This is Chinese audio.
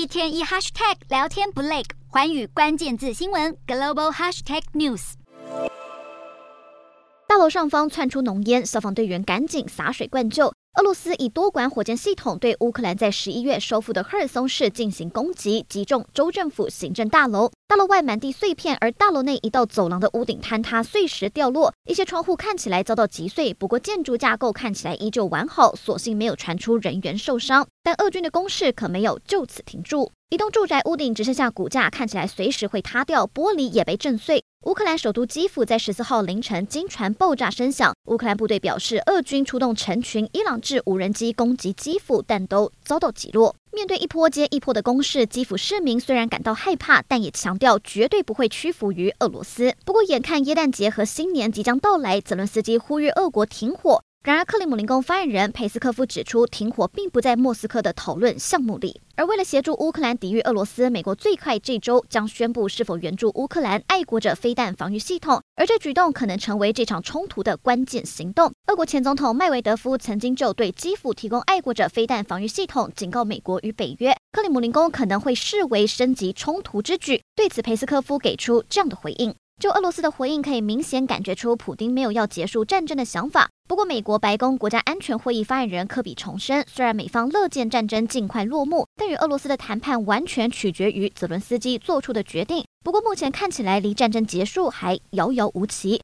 一天一 hashtag 聊天不累，环宇关键字新闻 global hashtag news。大楼上方窜出浓烟，消防队员赶紧洒水灌救。俄罗斯以多管火箭系统对乌克兰在十一月收复的赫尔松市进行攻击，击中州政府行政大楼，大楼外满地碎片，而大楼内一道走廊的屋顶坍塌，碎石掉落，一些窗户看起来遭到击碎，不过建筑架构看起来依旧完好，所幸没有传出人员受伤。但俄军的攻势可没有就此停住，一栋住宅屋顶只剩下骨架，看起来随时会塌掉，玻璃也被震碎。乌克兰首都基辅在十四号凌晨惊传爆炸声响，乌克兰部队表示，俄军出动成群伊朗制无人机攻击基辅，但都遭到击落。面对一波接一波的攻势，基辅市民虽然感到害怕，但也强调绝对不会屈服于俄罗斯。不过，眼看耶诞节和新年即将到来，泽伦斯基呼吁俄国停火。然而，克里姆林宫发言人佩斯科夫指出，停火并不在莫斯科的讨论项目里。而为了协助乌克兰抵御俄罗斯，美国最快这周将宣布是否援助乌克兰爱国者飞弹防御系统。而这举动可能成为这场冲突的关键行动。俄国前总统麦维德夫曾经就对基辅提供爱国者飞弹防御系统警告美国与北约，克里姆林宫可能会视为升级冲突之举。对此，佩斯科夫给出这样的回应。就俄罗斯的回应，可以明显感觉出普丁没有要结束战争的想法。不过，美国白宫国家安全会议发言人科比重申，虽然美方乐见战争尽快落幕，但与俄罗斯的谈判完全取决于泽伦斯基做出的决定。不过，目前看起来离战争结束还遥遥无期。